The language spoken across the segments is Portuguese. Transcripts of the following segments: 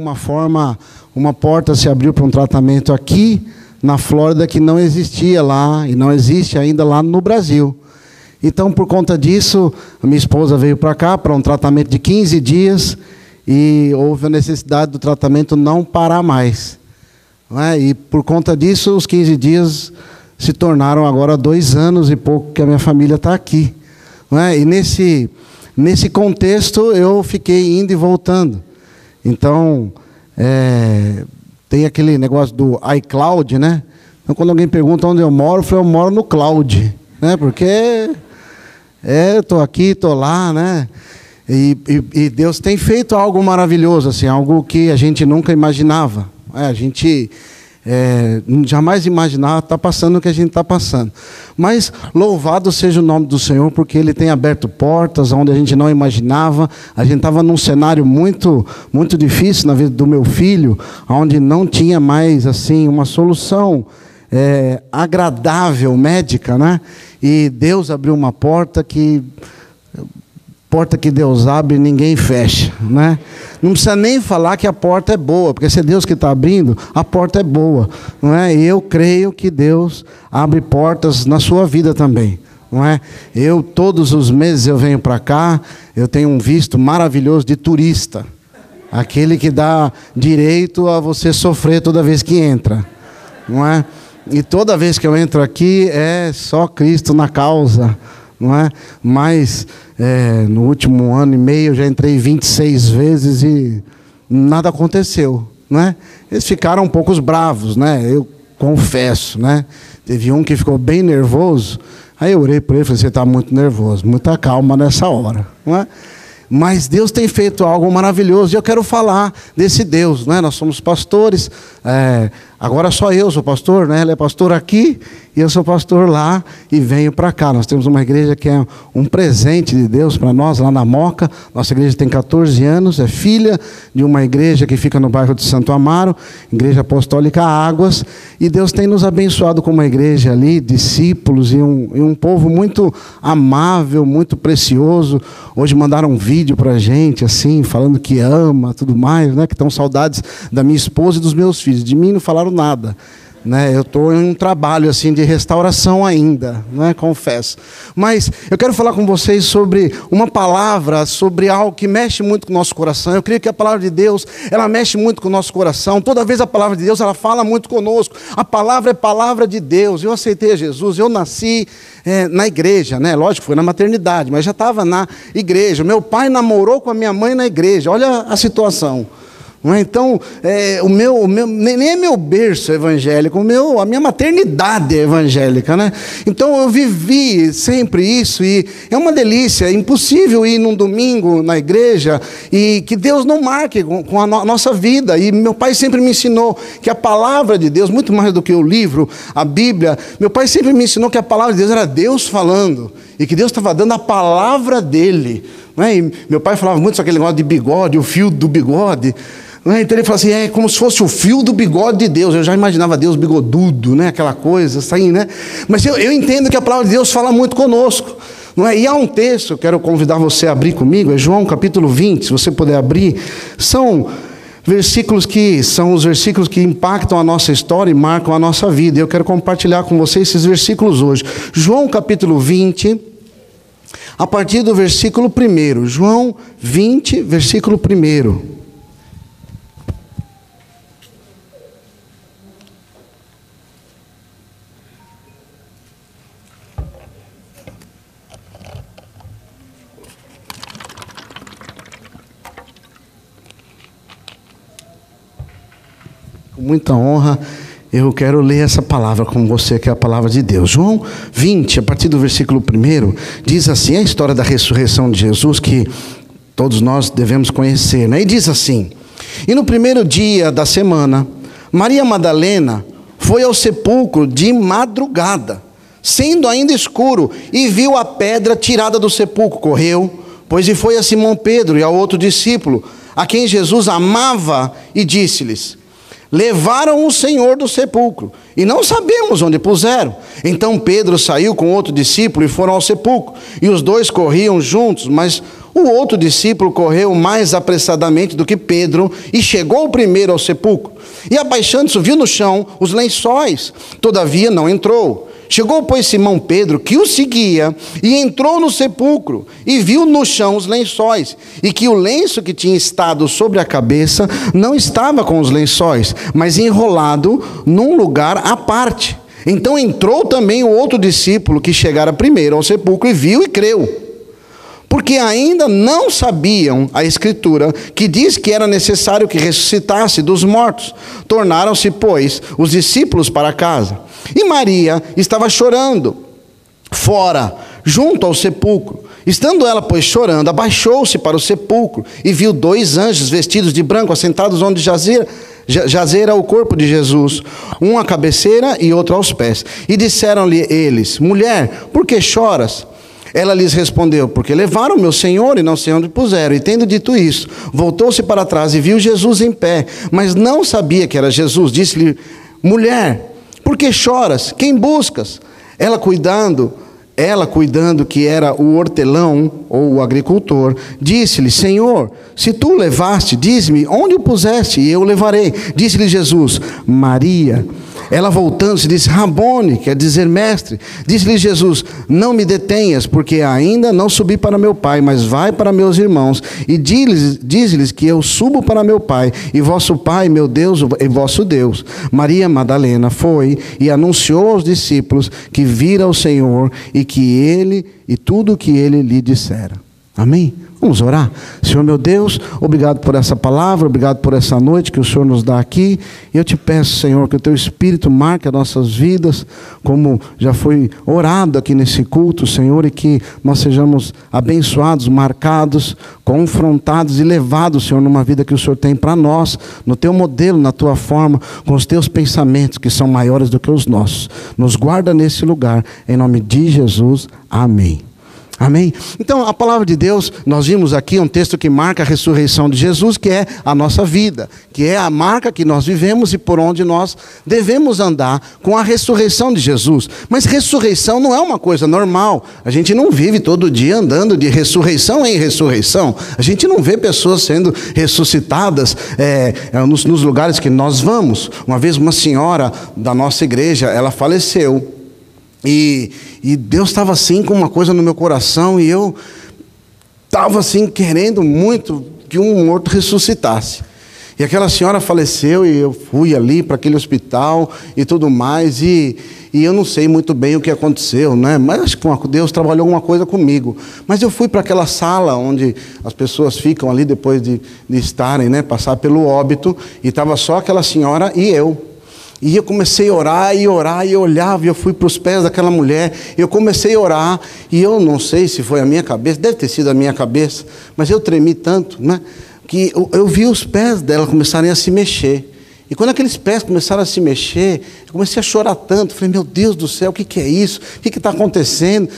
alguma forma, uma porta se abriu para um tratamento aqui na Flórida que não existia lá e não existe ainda lá no Brasil. Então, por conta disso, minha esposa veio para cá para um tratamento de 15 dias e houve a necessidade do tratamento não parar mais. Não é? E por conta disso, os 15 dias se tornaram agora dois anos e pouco que a minha família está aqui. Não é? E nesse, nesse contexto, eu fiquei indo e voltando. Então, é, tem aquele negócio do iCloud, né? Então, quando alguém pergunta onde eu moro, eu falo, eu moro no cloud, né? Porque é, estou aqui, estou lá, né? E, e, e, Deus tem feito algo maravilhoso, assim, algo que a gente nunca imaginava. É, a gente é, jamais imaginava estar tá passando o que a gente está passando. Mas louvado seja o nome do Senhor, porque Ele tem aberto portas onde a gente não imaginava. A gente estava num cenário muito, muito difícil na vida do meu filho, onde não tinha mais assim uma solução é, agradável médica, né? E Deus abriu uma porta que porta que Deus abre, ninguém fecha, né? Não precisa nem falar que a porta é boa, porque se é Deus que está abrindo, a porta é boa, não é? E eu creio que Deus abre portas na sua vida também, não é? Eu todos os meses eu venho para cá, eu tenho um visto maravilhoso de turista, aquele que dá direito a você sofrer toda vez que entra, não é? E toda vez que eu entro aqui é só Cristo na causa, não é? Mas é, no último ano e meio eu já entrei 26 vezes e nada aconteceu, não é? Eles ficaram um pouco bravos, né? Eu confesso, né? Teve um que ficou bem nervoso. Aí eu orei para ele e falei: você está muito nervoso, muita calma nessa hora, não é? Mas Deus tem feito algo maravilhoso e eu quero falar desse Deus, não é? Nós somos pastores, é, agora só eu sou pastor, né? Ele é pastor aqui e eu sou pastor lá e venho para cá. Nós temos uma igreja que é um presente de Deus para nós, lá na Moca. Nossa igreja tem 14 anos, é filha de uma igreja que fica no bairro de Santo Amaro, Igreja Apostólica Águas. E Deus tem nos abençoado com uma igreja ali, discípulos e um, e um povo muito amável, muito precioso. Hoje mandaram um vídeo para a gente, assim, falando que ama, tudo mais, né? Que estão saudades da minha esposa e dos meus filhos. De mim não falaram nada. Né, eu estou em um trabalho assim de restauração ainda, né, confesso. Mas eu quero falar com vocês sobre uma palavra, sobre algo que mexe muito com o nosso coração. Eu creio que a palavra de Deus, ela mexe muito com o nosso coração. Toda vez a palavra de Deus, ela fala muito conosco. A palavra é palavra de Deus. Eu aceitei Jesus, eu nasci é, na igreja, né? Lógico, foi na maternidade, mas já estava na igreja. Meu pai namorou com a minha mãe na igreja. Olha a situação. É? Então, é, o meu, o meu, nem é meu berço evangélico, o meu, a minha maternidade é evangélica. Né? Então, eu vivi sempre isso e é uma delícia. É impossível ir num domingo na igreja e que Deus não marque com, a no, nossa vida. E meu pai sempre me ensinou que a palavra de Deus, muito mais do que o livro, a Bíblia, meu pai sempre me ensinou que a palavra de Deus era Deus falando e que Deus estava dando a palavra dele. Né? Meu pai falava muito sobre aquele negócio de bigode, o fio do bigode. Né? Então ele fala assim: é como se fosse o fio do bigode de Deus. Eu já imaginava Deus bigodudo, né? aquela coisa assim, né? Mas eu, eu entendo que a palavra de Deus fala muito conosco. Não é? E há um texto, quero convidar você a abrir comigo, é João capítulo 20, se você puder abrir. São versículos que são os versículos que impactam a nossa história e marcam a nossa vida. Eu quero compartilhar com você esses versículos hoje. João capítulo 20, a partir do versículo 1. João 20, versículo 1. Muita honra, eu quero ler essa palavra com você, que é a palavra de Deus. João 20, a partir do versículo 1, diz assim: a história da ressurreição de Jesus, que todos nós devemos conhecer. Né? E diz assim: E no primeiro dia da semana, Maria Madalena foi ao sepulcro de madrugada, sendo ainda escuro, e viu a pedra tirada do sepulcro. Correu, pois e foi a Simão Pedro e ao outro discípulo, a quem Jesus amava, e disse-lhes: Levaram o Senhor do sepulcro e não sabemos onde puseram. Então Pedro saiu com outro discípulo e foram ao sepulcro. E os dois corriam juntos, mas O outro discípulo correu mais apressadamente do que Pedro e chegou primeiro ao sepulcro. E abaixando-se, viu no chão os lençóis, todavia não entrou. Chegou, pois, Simão Pedro, que o seguia, e entrou no sepulcro, e viu no chão os lençóis, e que o lenço que tinha estado sobre a cabeça não estava com os lençóis, mas enrolado num lugar à parte. Então entrou também o outro discípulo que chegara primeiro ao sepulcro e viu e creu porque ainda não sabiam a Escritura, que diz que era necessário que ressuscitasse dos mortos. Tornaram-se, pois, os discípulos para casa. E Maria estava chorando, fora, junto ao sepulcro. Estando ela, pois, chorando, abaixou-se para o sepulcro e viu dois anjos vestidos de branco assentados onde jazia, jazera o corpo de Jesus, um à cabeceira e outro aos pés. E disseram-lhe eles: Mulher, por que choras? Ela lhes respondeu: Porque levaram meu senhor e não sei onde puseram. E tendo dito isso, voltou-se para trás e viu Jesus em pé, mas não sabia que era Jesus. Disse-lhe: Mulher, por que choras? Quem buscas? Ela cuidando, ela cuidando que era o hortelão ou o agricultor, disse-lhe: Senhor, se tu o levaste, diz-me onde o puseste e eu o levarei. Disse-lhe Jesus: Maria. Ela voltando-se disse: Rabone, quer dizer mestre. Disse-lhe Jesus: Não me detenhas, porque ainda não subi para meu Pai, mas vai para meus irmãos e diz-lhes que eu subo para meu Pai e vosso Pai, meu Deus, e vosso Deus. Maria Madalena foi e anunciou aos discípulos que vira o Senhor e que ele e tudo o que ele lhe dissera. Amém? Vamos orar? Senhor meu Deus, obrigado por essa palavra, obrigado por essa noite que o Senhor nos dá aqui. Eu te peço, Senhor, que o teu Espírito marque as nossas vidas, como já foi orado aqui nesse culto, Senhor, e que nós sejamos abençoados, marcados, confrontados e levados, Senhor, numa vida que o Senhor tem para nós, no teu modelo, na tua forma, com os teus pensamentos que são maiores do que os nossos. Nos guarda nesse lugar, em nome de Jesus. Amém. Amém? Então, a palavra de Deus, nós vimos aqui um texto que marca a ressurreição de Jesus, que é a nossa vida, que é a marca que nós vivemos e por onde nós devemos andar com a ressurreição de Jesus. Mas ressurreição não é uma coisa normal. A gente não vive todo dia andando de ressurreição em ressurreição. A gente não vê pessoas sendo ressuscitadas é, nos, nos lugares que nós vamos. Uma vez, uma senhora da nossa igreja, ela faleceu. E, e Deus estava assim com uma coisa no meu coração e eu estava assim querendo muito que um morto ressuscitasse. E aquela senhora faleceu e eu fui ali para aquele hospital e tudo mais e, e eu não sei muito bem o que aconteceu, né? Mas acho que Deus trabalhou alguma coisa comigo. Mas eu fui para aquela sala onde as pessoas ficam ali depois de, de estarem, né? Passar pelo óbito e estava só aquela senhora e eu. E eu comecei a orar e orar e olhava e eu fui para os pés daquela mulher. Eu comecei a orar e eu não sei se foi a minha cabeça, deve ter sido a minha cabeça, mas eu tremi tanto, né? Que eu, eu vi os pés dela começarem a se mexer. E quando aqueles pés começaram a se mexer, eu comecei a chorar tanto. Falei, meu Deus do céu, o que, que é isso? O que está acontecendo?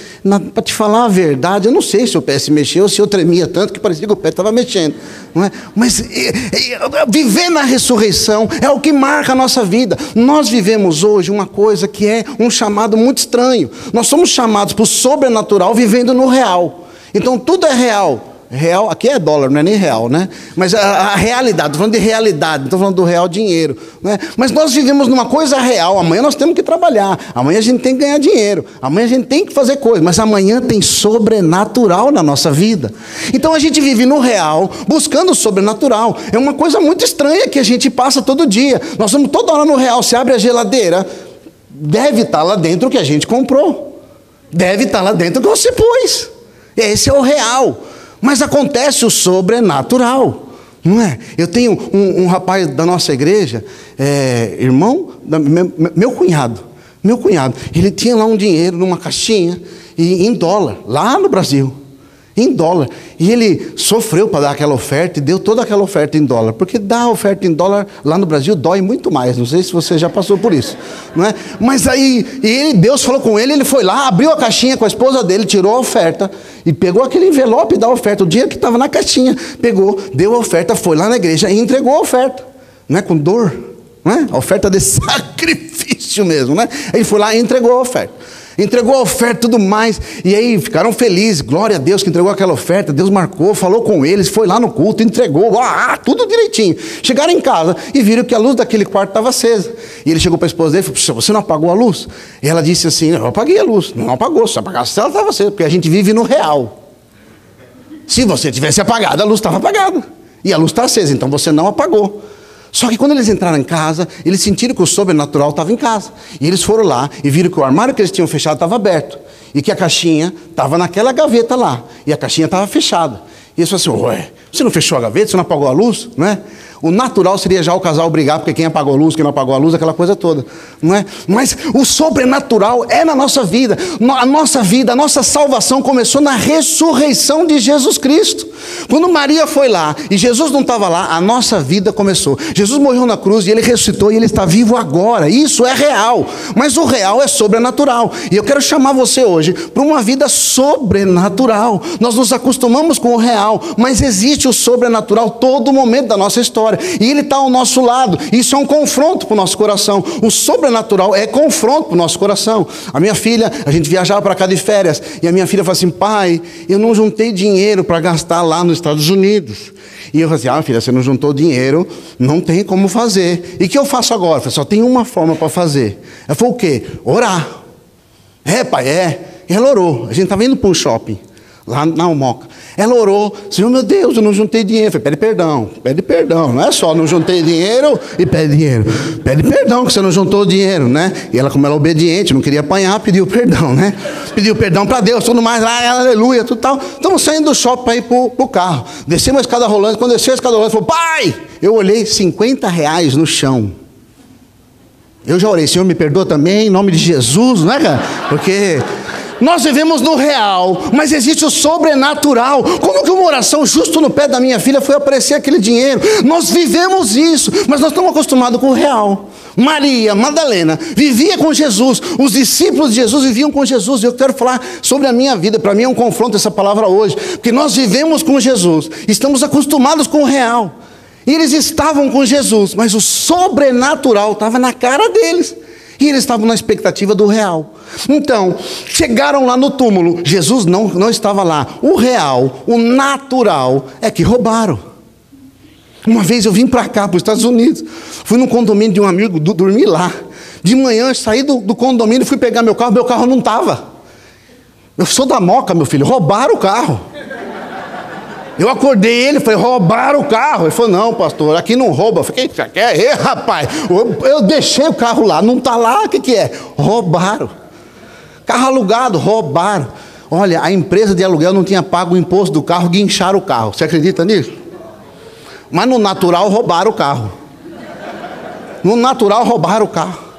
Para te falar a verdade, eu não sei se o pé se mexeu ou se eu tremia tanto que parecia que o pé estava mexendo. Não é? Mas é, é, viver na ressurreição é o que marca a nossa vida. Nós vivemos hoje uma coisa que é um chamado muito estranho. Nós somos chamados para o sobrenatural vivendo no real. Então tudo é real. Real, aqui é dólar, não é nem real, né? Mas a, a realidade, estou falando de realidade, estou falando do real dinheiro. Né? Mas nós vivemos numa coisa real. Amanhã nós temos que trabalhar, amanhã a gente tem que ganhar dinheiro, amanhã a gente tem que fazer coisas, mas amanhã tem sobrenatural na nossa vida. Então a gente vive no real, buscando o sobrenatural. É uma coisa muito estranha que a gente passa todo dia. Nós vamos toda hora no real, se abre a geladeira, deve estar lá dentro o que a gente comprou, deve estar lá dentro o que você pôs. Esse é o real. Mas acontece o sobrenatural. Não é? Eu tenho um, um rapaz da nossa igreja, é, irmão, da, meu, meu, cunhado, meu cunhado, ele tinha lá um dinheiro numa caixinha, e, em dólar, lá no Brasil em dólar. E ele sofreu para dar aquela oferta e deu toda aquela oferta em dólar. Porque dar oferta em dólar lá no Brasil dói muito mais. Não sei se você já passou por isso. Não é? Mas aí, ele, Deus falou com ele, ele foi lá, abriu a caixinha com a esposa dele, tirou a oferta e pegou aquele envelope da oferta, o dinheiro que estava na caixinha. Pegou, deu a oferta, foi lá na igreja e entregou a oferta. Não é com dor? Não é? A oferta de sacrifício mesmo, né? Ele foi lá e entregou a oferta. Entregou a oferta e tudo mais. E aí ficaram felizes, glória a Deus que entregou aquela oferta. Deus marcou, falou com eles, foi lá no culto, entregou, ah, tudo direitinho. Chegaram em casa e viram que a luz daquele quarto estava acesa. E ele chegou para a esposa dele e falou: Você não apagou a luz? E ela disse assim: Eu apaguei a luz. Não apagou, se apagasse, ela estava acesa, porque a gente vive no real. Se você tivesse apagado, a luz estava apagada. E a luz está acesa, então você não apagou. Só que quando eles entraram em casa, eles sentiram que o sobrenatural estava em casa. E eles foram lá e viram que o armário que eles tinham fechado estava aberto. E que a caixinha estava naquela gaveta lá. E a caixinha estava fechada. E eles falaram assim: Ué, você não fechou a gaveta? Você não apagou a luz? Não é? O natural seria já o casal brigar, porque quem apagou a luz, quem não apagou a luz, aquela coisa toda. Não é? Mas o sobrenatural é na nossa vida. A nossa vida, a nossa salvação começou na ressurreição de Jesus Cristo. Quando Maria foi lá e Jesus não estava lá, a nossa vida começou. Jesus morreu na cruz e ele ressuscitou e ele está vivo agora. Isso é real. Mas o real é sobrenatural. E eu quero chamar você hoje para uma vida sobrenatural. Nós nos acostumamos com o real, mas existe o sobrenatural todo momento da nossa história E Ele está ao nosso lado. Isso é um confronto para o nosso coração. O sobrenatural é confronto para o nosso coração. A minha filha, a gente viajava para cá de férias. E a minha filha falou assim: pai, eu não juntei dinheiro para gastar lá nos Estados Unidos. E eu falei assim: ah, filha, você não juntou dinheiro, não tem como fazer. E o que eu faço agora? Eu falei, só tem uma forma para fazer. Ela falou: o quê? Orar. É, pai, é. E ela orou. A gente estava indo para um shopping, lá na Almoca. Ela orou, Senhor meu Deus, eu não juntei dinheiro. Falei, pede perdão, pede perdão. Não é só não juntei dinheiro e pede dinheiro. Pede perdão que você não juntou dinheiro, né? E ela, como ela é obediente, não queria apanhar, pediu perdão, né? Pediu perdão para Deus, tudo mais lá, aleluia, tudo tal. Estamos saindo do shopping para ir para o carro. Descemos a escada rolando, quando desceu a escada rolando, falou, pai, eu olhei 50 reais no chão. Eu já orei, Senhor, me perdoa também, em nome de Jesus, não é, cara? Porque nós vivemos no real, mas existe o sobrenatural. Como que uma oração justo no pé da minha filha foi aparecer aquele dinheiro? Nós vivemos isso, mas nós estamos acostumados com o real. Maria, Madalena, vivia com Jesus, os discípulos de Jesus viviam com Jesus. Eu quero falar sobre a minha vida, para mim é um confronto essa palavra hoje, porque nós vivemos com Jesus, estamos acostumados com o real. E eles estavam com Jesus, mas o sobrenatural estava na cara deles. E eles estavam na expectativa do real. Então, chegaram lá no túmulo, Jesus não, não estava lá. O real, o natural, é que roubaram. Uma vez eu vim para cá, para os Estados Unidos, fui num condomínio de um amigo, do, dormi lá. De manhã, saí do, do condomínio, fui pegar meu carro, meu carro não estava. Eu sou da moca, meu filho, roubaram o carro. Eu acordei ele, falei, roubaram o carro. Ele falou, não, pastor, aqui não rouba. Eu falei, que quer? Ei, rapaz, eu, deixei o carro lá, não está lá, o que, que é? Roubaram. Carro alugado, roubaram. Olha, a empresa de aluguel não tinha pago o imposto do carro, guincharam o carro. Você acredita nisso? Mas no natural roubaram o carro. No natural roubaram o carro.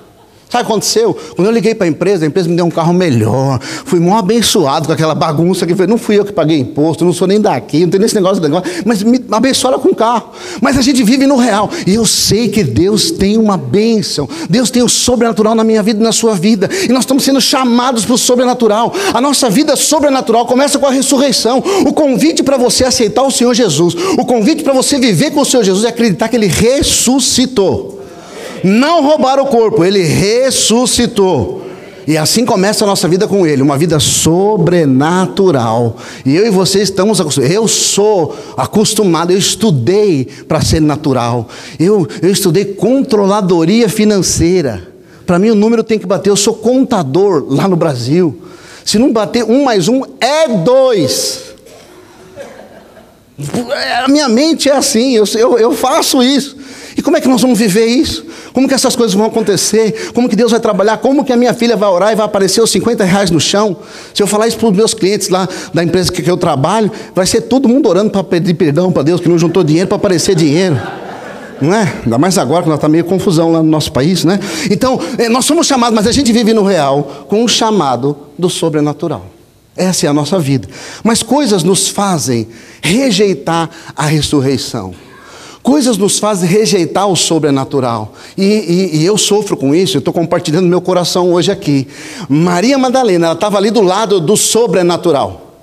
Sabe o que aconteceu? Quando eu liguei para a empresa, a empresa me deu um carro melhor. Fui mó abençoado com aquela bagunça que foi. Não fui eu que paguei imposto, não sou nem daqui, não tem nesse negócio, negócio mas me abençoaram com o carro. Mas a gente vive no real. E eu sei que Deus tem uma bênção. Deus tem o sobrenatural na minha vida e na sua vida. E nós estamos sendo chamados para o sobrenatural. A nossa vida sobrenatural começa com a ressurreição. O convite para você aceitar o Senhor Jesus, o convite para você viver com o Senhor Jesus é acreditar que Ele ressuscitou não roubaram o corpo, ele ressuscitou. E assim começa a nossa vida com Ele, uma vida sobrenatural. E eu e você estamos acostumados. Eu sou acostumado, eu estudei para ser natural. Eu, eu estudei controladoria financeira. Para mim o número tem que bater. Eu sou contador lá no Brasil. Se não bater um mais um, é dois. A minha mente é assim, eu, eu, eu faço isso. E como é que nós vamos viver isso? Como que essas coisas vão acontecer? Como que Deus vai trabalhar? Como que a minha filha vai orar e vai aparecer os 50 reais no chão? Se eu falar isso para os meus clientes lá da empresa que eu trabalho, vai ser todo mundo orando para pedir perdão para Deus, que não juntou dinheiro para aparecer dinheiro. Não é? Ainda mais agora que nós está meio confusão lá no nosso país, né? Então, eh, nós somos chamados, mas a gente vive no real com o chamado do sobrenatural. Essa é a nossa vida. Mas coisas nos fazem rejeitar a ressurreição. Coisas nos fazem rejeitar o sobrenatural. E, e, e eu sofro com isso, eu estou compartilhando meu coração hoje aqui. Maria Madalena, ela estava ali do lado do sobrenatural.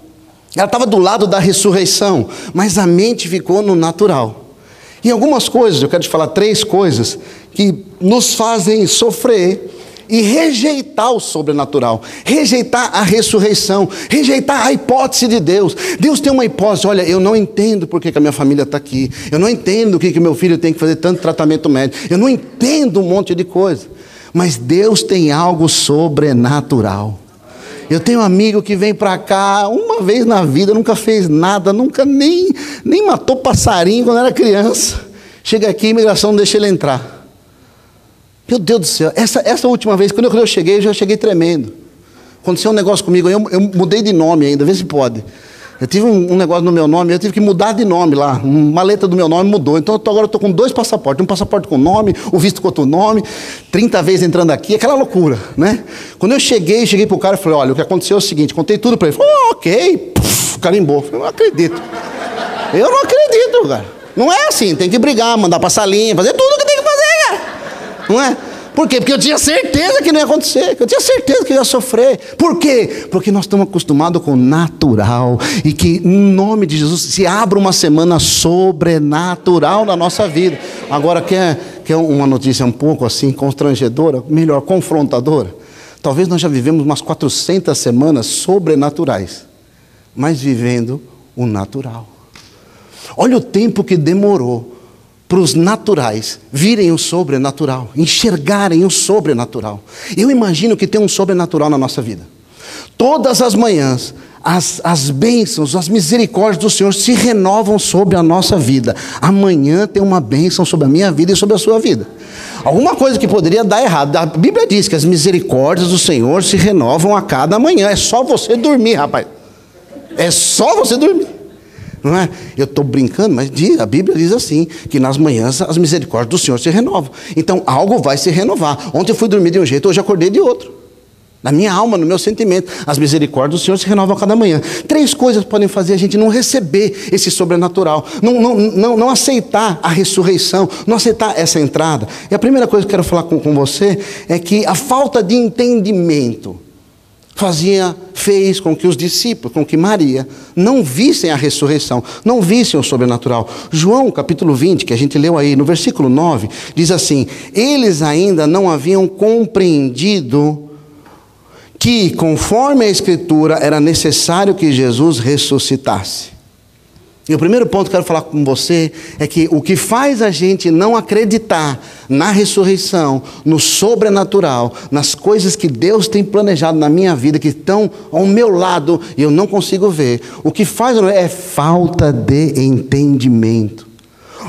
Ela estava do lado da ressurreição, mas a mente ficou no natural. E algumas coisas, eu quero te falar três coisas, que nos fazem sofrer e rejeitar o sobrenatural, rejeitar a ressurreição, rejeitar a hipótese de Deus. Deus tem uma hipótese, olha, eu não entendo por que, que a minha família está aqui, eu não entendo o que, que meu filho tem que fazer tanto tratamento médico, eu não entendo um monte de coisa, mas Deus tem algo sobrenatural. Eu tenho um amigo que vem para cá uma vez na vida, nunca fez nada, nunca nem, nem matou passarinho quando era criança. Chega aqui, a imigração não deixa ele entrar. Meu Deus do céu, essa, essa última vez, quando eu, quando eu cheguei, eu já cheguei tremendo. Aconteceu um negócio comigo, eu, eu mudei de nome ainda, vê se pode. Eu tive um, um, negócio no meu nome, eu tive que mudar de nome lá. Uma letra do meu nome mudou. Então eu tô, agora eu estou com dois passaportes. Um passaporte com nome, o visto com outro nome, 30 vezes entrando aqui, aquela loucura, né? Quando eu cheguei, cheguei para o cara e falei, olha, o que aconteceu é o seguinte, contei tudo para ele. Ele falou, oh, ok, Puf, carimbou. Eu não acredito. Eu não acredito, cara. Não é assim, tem que brigar, mandar passar linha, fazer tudo o que tem que fazer, cara. Não é? Por quê? Porque eu tinha certeza que não ia acontecer, eu tinha certeza que eu ia sofrer. Por quê? Porque nós estamos acostumados com o natural e que, em nome de Jesus, se abra uma semana sobrenatural na nossa vida. Agora, quer, quer uma notícia um pouco assim, constrangedora, melhor, confrontadora? Talvez nós já vivemos umas 400 semanas sobrenaturais, mas vivendo o natural. Olha o tempo que demorou para os naturais virem o sobrenatural, enxergarem o sobrenatural. Eu imagino que tem um sobrenatural na nossa vida. Todas as manhãs, as, as bênçãos, as misericórdias do Senhor se renovam sobre a nossa vida. Amanhã tem uma bênção sobre a minha vida e sobre a sua vida. Alguma coisa que poderia dar errado. A Bíblia diz que as misericórdias do Senhor se renovam a cada manhã. É só você dormir, rapaz. É só você dormir. Não é? Eu estou brincando, mas a Bíblia diz assim: que nas manhãs as misericórdias do Senhor se renovam. Então algo vai se renovar. Ontem eu fui dormir de um jeito, hoje acordei de outro. Na minha alma, no meu sentimento, as misericórdias do Senhor se renovam a cada manhã. Três coisas podem fazer a gente não receber esse sobrenatural, não, não, não, não aceitar a ressurreição, não aceitar essa entrada. E a primeira coisa que eu quero falar com, com você é que a falta de entendimento fazia, fez com que os discípulos, com que Maria, não vissem a ressurreição, não vissem o sobrenatural. João, capítulo 20, que a gente leu aí, no versículo 9, diz assim: Eles ainda não haviam compreendido que, conforme a Escritura, era necessário que Jesus ressuscitasse. E o primeiro ponto que eu quero falar com você é que o que faz a gente não acreditar na ressurreição, no sobrenatural, nas coisas que Deus tem planejado na minha vida, que estão ao meu lado e eu não consigo ver, o que faz é falta de entendimento.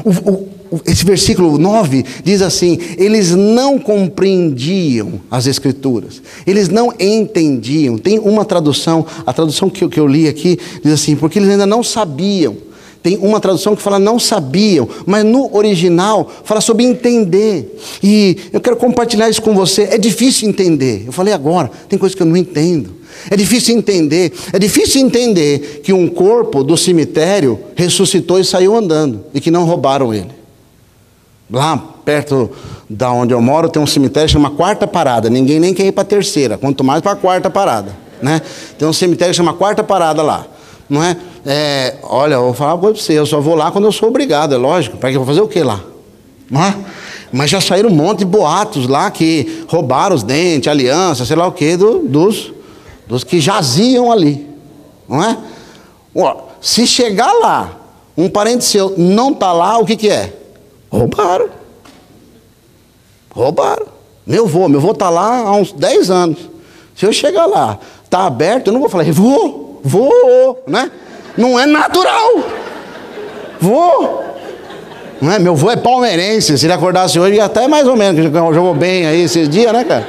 O, o, esse versículo 9 diz assim: eles não compreendiam as Escrituras, eles não entendiam. Tem uma tradução, a tradução que eu, que eu li aqui, diz assim: porque eles ainda não sabiam. Tem uma tradução que fala não sabiam, mas no original fala sobre entender. E eu quero compartilhar isso com você. É difícil entender. Eu falei agora, tem coisas que eu não entendo. É difícil entender. É difícil entender que um corpo do cemitério ressuscitou e saiu andando e que não roubaram ele. Lá perto da onde eu moro tem um cemitério chama Quarta Parada. Ninguém nem quer ir para a terceira, quanto mais para a quarta parada. Né? Tem um cemitério chama Quarta Parada lá. Não é? É olha, eu vou falar uma coisa para você, eu só vou lá quando eu sou obrigado, é lógico. Para que eu vou fazer o que lá? Não é? Mas já saíram um monte de boatos lá que roubaram os dentes, aliança, sei lá o que, do, dos, dos que jaziam ali. Não é? se chegar lá, um parente seu não está lá, o que, que é? Roubaram. Roubaram. Meu avô, meu avô está lá há uns 10 anos. Se eu chegar lá, está aberto, eu não vou falar, vou, vou, né? Não é natural. Vou. Não é? Meu avô é palmeirense. Se ele acordasse hoje, até mais ou menos, jogou bem aí esses dias, né, cara?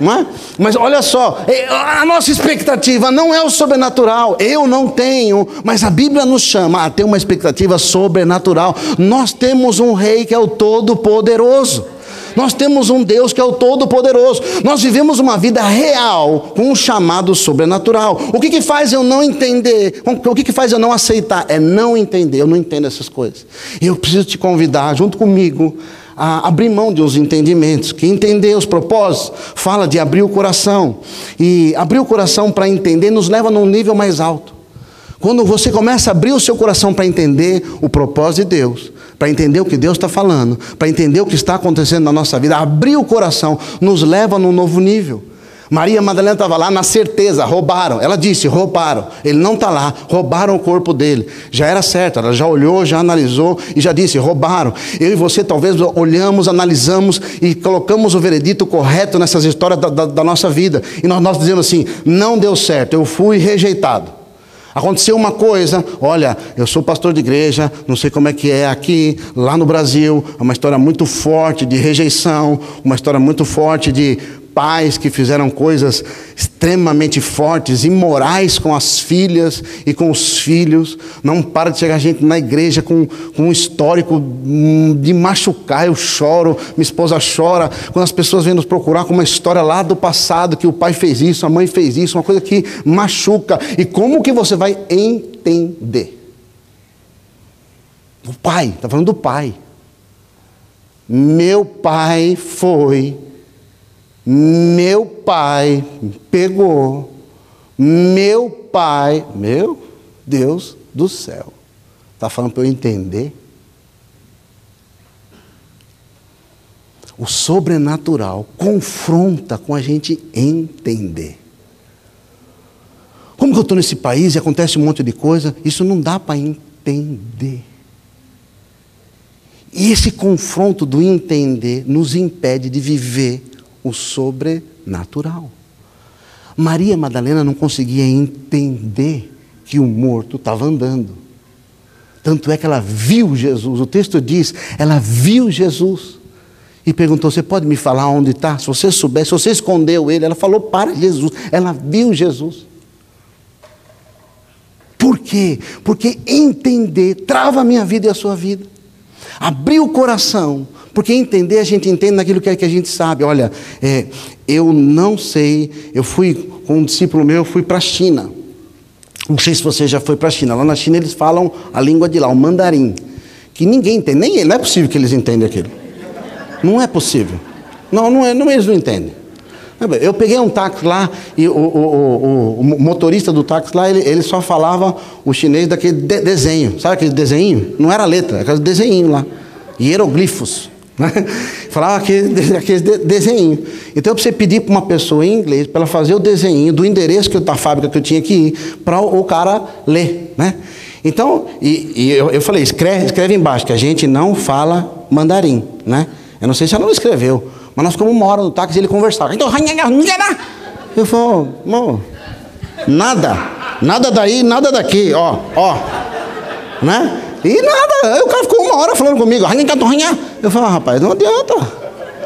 É? Mas olha só, a nossa expectativa não é o sobrenatural, eu não tenho, mas a Bíblia nos chama a ter uma expectativa sobrenatural. Nós temos um rei que é o Todo-Poderoso. Nós temos um Deus que é o Todo-Poderoso. Nós vivemos uma vida real com um chamado sobrenatural. O que, que faz eu não entender? O que, que faz eu não aceitar? É não entender. Eu não entendo essas coisas. Eu preciso te convidar, junto comigo, a abrir mão de uns entendimentos, que entender os propósitos fala de abrir o coração. E abrir o coração para entender nos leva num nível mais alto. Quando você começa a abrir o seu coração para entender o propósito de Deus, para entender o que Deus está falando, para entender o que está acontecendo na nossa vida, abrir o coração, nos leva num novo nível. Maria Madalena estava lá na certeza, roubaram. Ela disse: roubaram. Ele não está lá, roubaram o corpo dele. Já era certo, ela já olhou, já analisou e já disse: roubaram. Eu e você talvez olhamos, analisamos e colocamos o veredito correto nessas histórias da, da, da nossa vida. E nós, nós dizemos assim: não deu certo, eu fui rejeitado. Aconteceu uma coisa, olha, eu sou pastor de igreja, não sei como é que é aqui, lá no Brasil, é uma história muito forte de rejeição, uma história muito forte de pais que fizeram coisas extremamente fortes, imorais com as filhas e com os filhos. Não para de chegar gente na igreja com, com um histórico de machucar. Eu choro, minha esposa chora. Quando as pessoas vêm nos procurar com uma história lá do passado, que o pai fez isso, a mãe fez isso, uma coisa que machuca. E como que você vai entender? O pai, está falando do pai. Meu pai foi meu pai pegou, meu pai, meu Deus do céu, está falando para eu entender? O sobrenatural confronta com a gente entender. Como que eu estou nesse país e acontece um monte de coisa? Isso não dá para entender. E esse confronto do entender nos impede de viver o sobrenatural. Maria Madalena não conseguia entender que o morto estava andando. Tanto é que ela viu Jesus. O texto diz, ela viu Jesus. E perguntou: Você pode me falar onde está? Se você soubesse, se você escondeu ele, ela falou para Jesus. Ela viu Jesus. Por quê? Porque entender trava a minha vida e a sua vida. Abrir o coração porque entender, a gente entende naquilo que, é que a gente sabe. Olha, é, eu não sei, eu fui com um discípulo meu, eu fui para a China. Não sei se você já foi para a China. Lá na China eles falam a língua de lá, o mandarim. Que ninguém entende, nem ele, não é possível que eles entendam aquilo. Não é possível. Não, não é, não, eles não entendem. Eu peguei um táxi lá e o, o, o, o motorista do táxi lá, ele, ele, só falava o chinês daquele de, desenho. Sabe aquele desenho? Não era letra, era aquele desenho lá. Hieroglifos. Né? Falava aquele, aquele desenho. Então eu precisei pedir para uma pessoa em inglês para ela fazer o desenho do endereço que eu, da fábrica que eu tinha que ir para o, o cara ler. Né? Então, e, e eu, eu, falei, escreve, escreve embaixo que a gente não fala mandarim. Né? Eu não sei se ela não escreveu, mas nós ficamos uma hora no táxi ele conversava. Então, eu falei, irmão, nada, nada daí, nada daqui, ó, ó. Né? E nada, o cara ficou uma hora falando comigo. Eu falei, ah, rapaz, não adianta.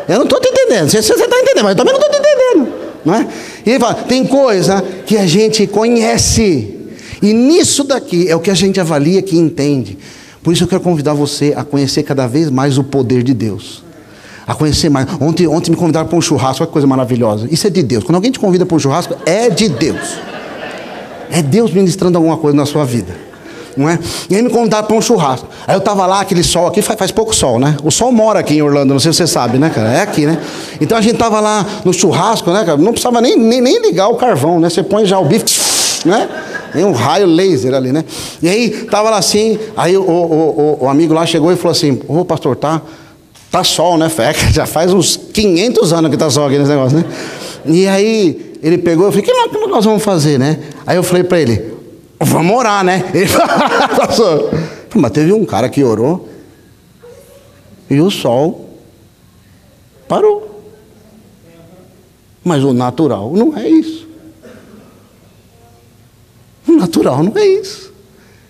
Eu não estou te entendendo. Você está entendendo, mas eu também não estou te entendendo. Não é? E ele fala, tem coisa que a gente conhece. E nisso daqui é o que a gente avalia que entende. Por isso eu quero convidar você a conhecer cada vez mais o poder de Deus. A conhecer mais. Ontem, ontem me convidaram para um churrasco, olha que coisa maravilhosa. Isso é de Deus. Quando alguém te convida para um churrasco, é de Deus. É Deus ministrando alguma coisa na sua vida não é? E aí me convidaram para um churrasco. Aí eu estava lá, aquele sol aqui, faz, faz, pouco sol, né? O sol mora aqui em Orlando, não sei se você sabe, né, cara? É aqui, né? Então a gente estava lá no churrasco, né, cara? Não precisava nem, nem, nem ligar o carvão, né? Você põe já o bife, né? Tem um raio laser ali, né? E aí estava lá assim, aí o, o, o, o, amigo lá chegou e falou assim: Ô pastor, tá, tá sol, né? Já faz uns 500 anos que tá sol aqui nesse negócio, né? E aí ele pegou, eu falei: que que nós vamos fazer, né? Aí eu falei para ele: Vamos orar, né? Mas teve um cara que orou e o sol parou. Mas o natural não é isso. O natural não é isso.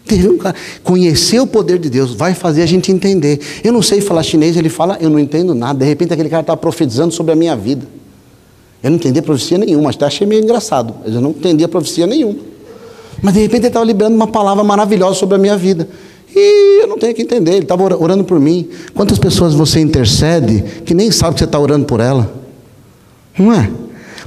Teve um cara. Conhecer o poder de Deus vai fazer a gente entender. Eu não sei falar chinês, ele fala, eu não entendo nada. De repente aquele cara está profetizando sobre a minha vida. Eu não entendi profecia nenhuma, até achei meio engraçado, eu não entendi a profecia nenhuma. Mas de repente ele estava liberando uma palavra maravilhosa sobre a minha vida. E eu não tenho que entender, ele estava orando por mim. Quantas pessoas você intercede que nem sabe que você está orando por ela? Não é?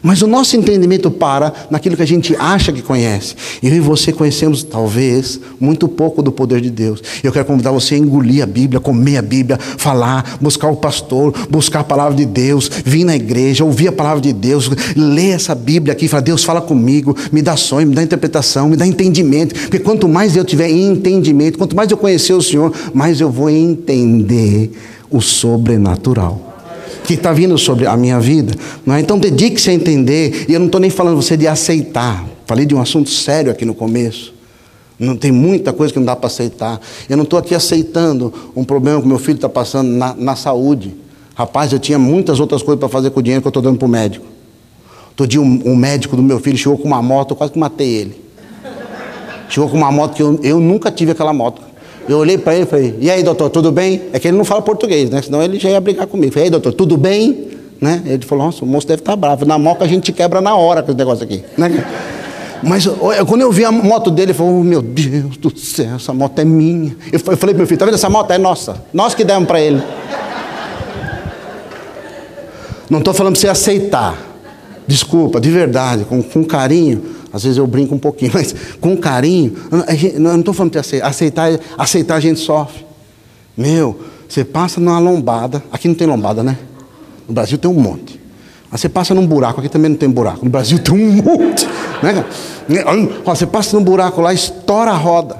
Mas o nosso entendimento para naquilo que a gente acha que conhece. Eu e você conhecemos, talvez, muito pouco do poder de Deus. Eu quero convidar você a engolir a Bíblia, comer a Bíblia, falar, buscar o pastor, buscar a palavra de Deus, vir na igreja, ouvir a palavra de Deus, ler essa Bíblia aqui, falar, Deus fala comigo, me dá sonho, me dá interpretação, me dá entendimento. Porque quanto mais eu tiver entendimento, quanto mais eu conhecer o Senhor, mais eu vou entender o sobrenatural que está vindo sobre a minha vida. É? Então dedique-se a entender, e eu não estou nem falando você de aceitar. Falei de um assunto sério aqui no começo. Não tem muita coisa que não dá para aceitar. Eu não estou aqui aceitando um problema que meu filho está passando na, na saúde. Rapaz, eu tinha muitas outras coisas para fazer com o dinheiro que eu estou dando para o médico. Outro dia um, um, médico do meu filho chegou com uma moto, eu quase que matei ele. Chegou com uma moto que eu, eu nunca tive aquela moto. Eu olhei para ele e falei, e aí, doutor, tudo bem? É que ele não fala português, né? Senão ele já ia brigar comigo. Falei, e aí, doutor, tudo bem? Né? Ele falou, nossa, o moço deve estar tá bravo. Na moca a gente quebra na hora com esse negócio aqui. Né? Mas quando eu vi a moto dele, ele falou, oh, meu Deus do céu, essa moto é minha. Eu falei para meu filho, tá vendo essa moto? É nossa. Nós que demos para ele. Não estou falando para você aceitar. Desculpa, de verdade, com, com carinho. Às vezes eu brinco um pouquinho, mas com carinho. Eu não estou falando de aceitar. aceitar. A gente sofre. Meu, você passa numa lombada. Aqui não tem lombada, né? No Brasil tem um monte. Aí você passa num buraco, aqui também não tem buraco. No Brasil tem um monte. Né? Você passa num buraco lá, estoura a roda.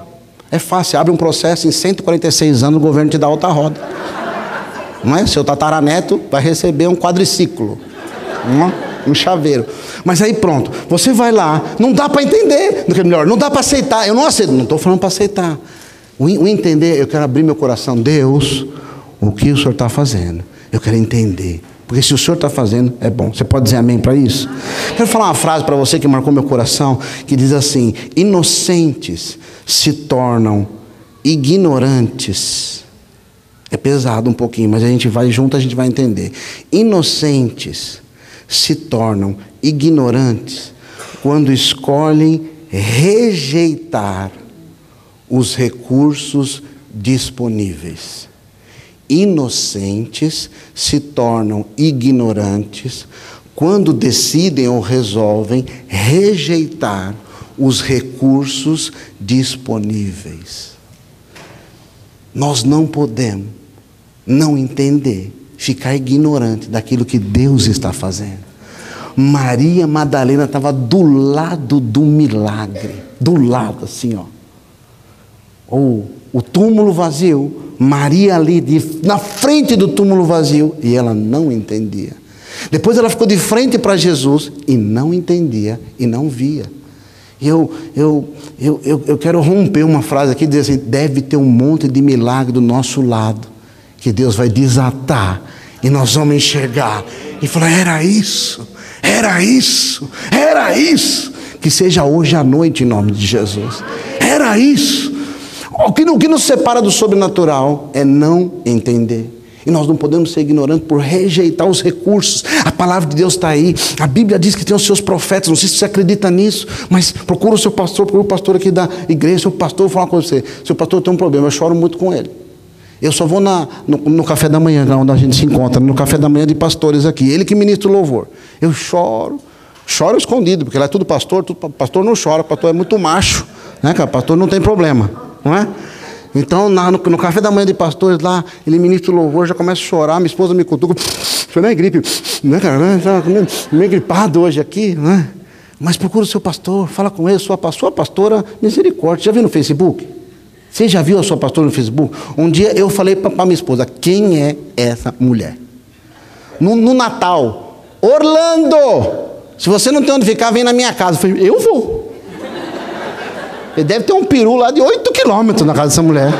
É fácil, abre um processo, em 146 anos o governo te dá outra roda. Não é? Seu tataraneto vai receber um quadriciclo. Um chaveiro. Mas aí pronto, você vai lá, não dá para entender, é melhor, não dá para aceitar. Eu não aceito, não estou falando para aceitar. O, o, entender, eu quero abrir meu coração, Deus, o que o Senhor está fazendo? Eu quero entender. Porque se o Senhor está fazendo, é bom. Você pode dizer amém para isso? Quero falar uma frase para você que marcou meu coração, que diz assim: inocentes se tornam ignorantes. É pesado um pouquinho, mas a gente vai junto, a gente vai entender. Inocentes se tornam ignorantes quando escolhem rejeitar os recursos disponíveis. Inocentes se tornam ignorantes quando decidem ou resolvem rejeitar os recursos disponíveis. Nós não podemos não entender ficar ignorante daquilo que Deus está fazendo. Maria Madalena estava do lado do milagre, do lado assim, ó. Ou o túmulo vazio, Maria ali de, na frente do túmulo vazio e ela não entendia. Depois ela ficou de frente para Jesus e não entendia e não via. Eu, eu, eu, eu, eu quero romper uma frase aqui, dizer assim: deve ter um monte de milagre do nosso lado que Deus vai desatar e nós vamos enxergar e falar: era isso, era isso, era isso. Que seja hoje à noite em nome de Jesus. Era isso. O que, o que nos separa do sobrenatural é não entender. E nós não podemos ser ignorantes por rejeitar os recursos. A palavra de Deus está aí. A Bíblia diz que tem os seus profetas. Não sei se você acredita nisso, mas procura o seu pastor, procura o pastor aqui da igreja. Seu pastor, vou falar com você. Seu pastor tem um problema, eu choro muito com ele. Eu só vou na, no, no, café da manhã, onde a gente se encontra, no café da manhã de pastores aqui. Ele que ministra o louvor. Eu choro, choro escondido, porque lá é tudo pastor, tudo, pastor não chora, pastor é muito macho, né, cara? Pastor não tem problema, não é? Então, na, no, no, café da manhã de pastores lá, ele ministra o louvor, já começa a chorar, minha esposa me cutuca, isso não é gripe, né, cara? Está meio gripado hoje aqui, né? Mas procura o seu pastor, fala com ele, sua, sua pastora, misericórdia. Já viu no Facebook? Você já viu a sua pastora no Facebook? Um dia eu falei para minha esposa: quem é essa mulher? No, no, Natal, Orlando, se você não tem onde ficar, vem na minha casa. Eu falei: eu vou. Ele deve ter um peru lá de 8 quilômetros na casa dessa mulher.